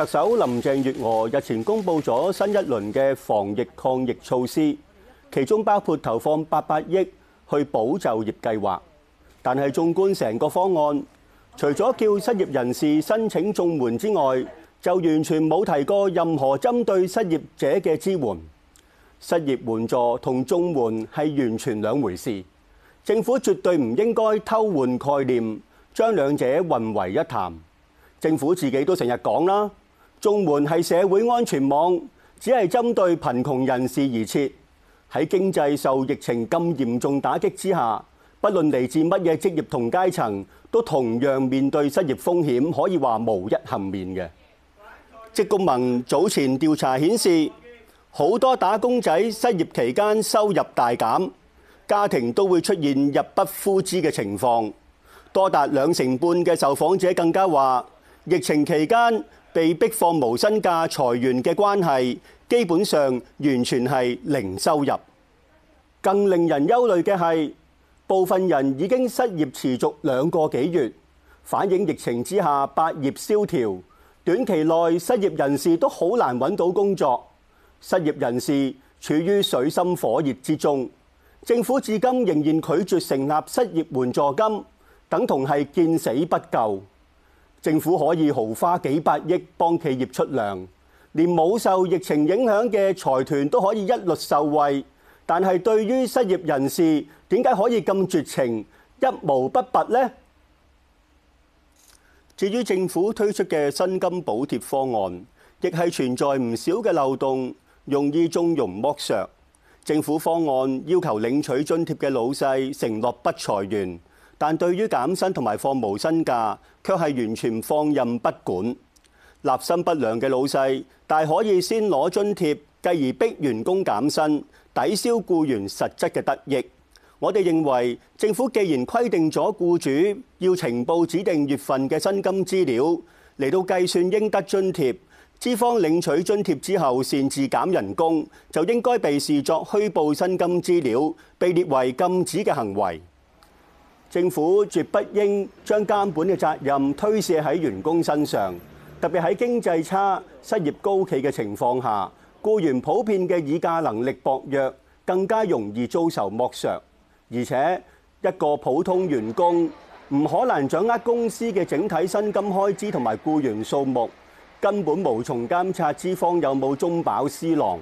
特首林鄭月娥日前公布咗新一輪嘅防疫抗疫措施，其中包括投放八百億去补就業計劃。但係，縱觀成個方案，除咗叫失業人士申請綜援之外，就完全冇提過任何針對失業者嘅支援。失業援助同綜援係完全兩回事，政府絕對唔應該偷換概念，將兩者混為一談。政府自己都成日講啦。眾援係社會安全網，只係針對貧窮人士而設。喺經濟受疫情咁嚴重打擊之下，不論嚟自乜嘢職業同階層，都同樣面對失業風險，可以話無一幸免嘅。職工盟早前調查顯示，好多打工仔失業期間收入大減，家庭都會出現入不敷支嘅情況。多達兩成半嘅受訪者更加話，疫情期間。被逼放無薪假裁員嘅關係，基本上完全係零收入。更令人憂慮嘅係，部分人已經失業持續兩個幾月，反映疫情之下百業蕭條。短期內失業人士都好難揾到工作，失業人士處於水深火熱之中。政府至今仍然拒絕成立失業援助金，等同係見死不救。政府可以豪花幾百億幫企業出糧，連冇受疫情影響嘅財團都可以一律受惠，但係對於失業人士，點解可以咁絕情，一毛不拔呢？至於政府推出嘅薪金補貼方案，亦係存在唔少嘅漏洞，容易縱容剝削。政府方案要求領取津貼嘅老細承諾不裁員。但對於減薪同埋放無薪假，卻係完全放任不管，立心不良嘅老細，大可以先攞津貼，繼而逼員工減薪，抵消僱員實質嘅得益。我哋認為，政府既然規定咗僱主要呈報指定月份嘅薪金資料，嚟到計算應得津貼，資方領取津貼之後擅自減人工，就應該被視作虛報薪金資料，被列為禁止嘅行為。政府絕不應將監管嘅責任推卸喺員工身上，特別喺經濟差、失業高企嘅情況下，僱員普遍嘅議價能力薄弱，更加容易遭受剝削。而且一個普通員工唔可能掌握公司嘅整體薪金開支同埋雇員數目，根本無從監察資方有冇中飽私囊。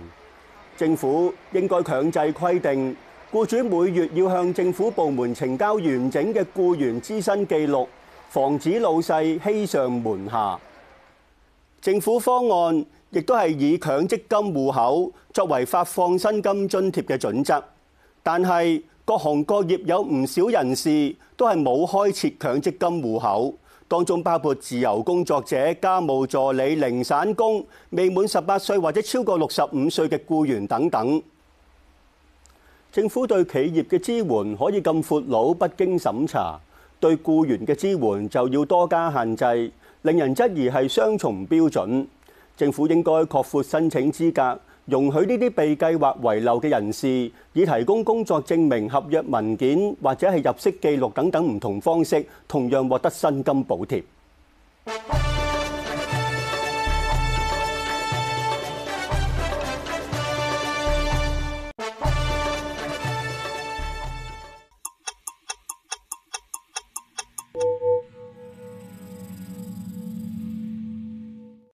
政府應該強制規定。雇主每月要向政府部門呈交完整嘅雇员资薪記錄，防止老細欺上瞒下。政府方案亦都係以強積金户口作為發放薪金津貼嘅準則，但係各行各業有唔少人士都係冇開設強積金户口，當中包括自由工作者、家務助理、零散工、未滿十八歲或者超過六十五歲嘅雇員等等。政府對企業嘅支援可以咁闊佬不經審查，對雇員嘅支援就要多加限制，令人質疑係雙重標準。政府應該擴闊申請資格，容許呢啲被計劃遺漏嘅人士，以提供工作證明、合約文件或者係入息記錄等等唔同方式，同樣獲得薪金補貼。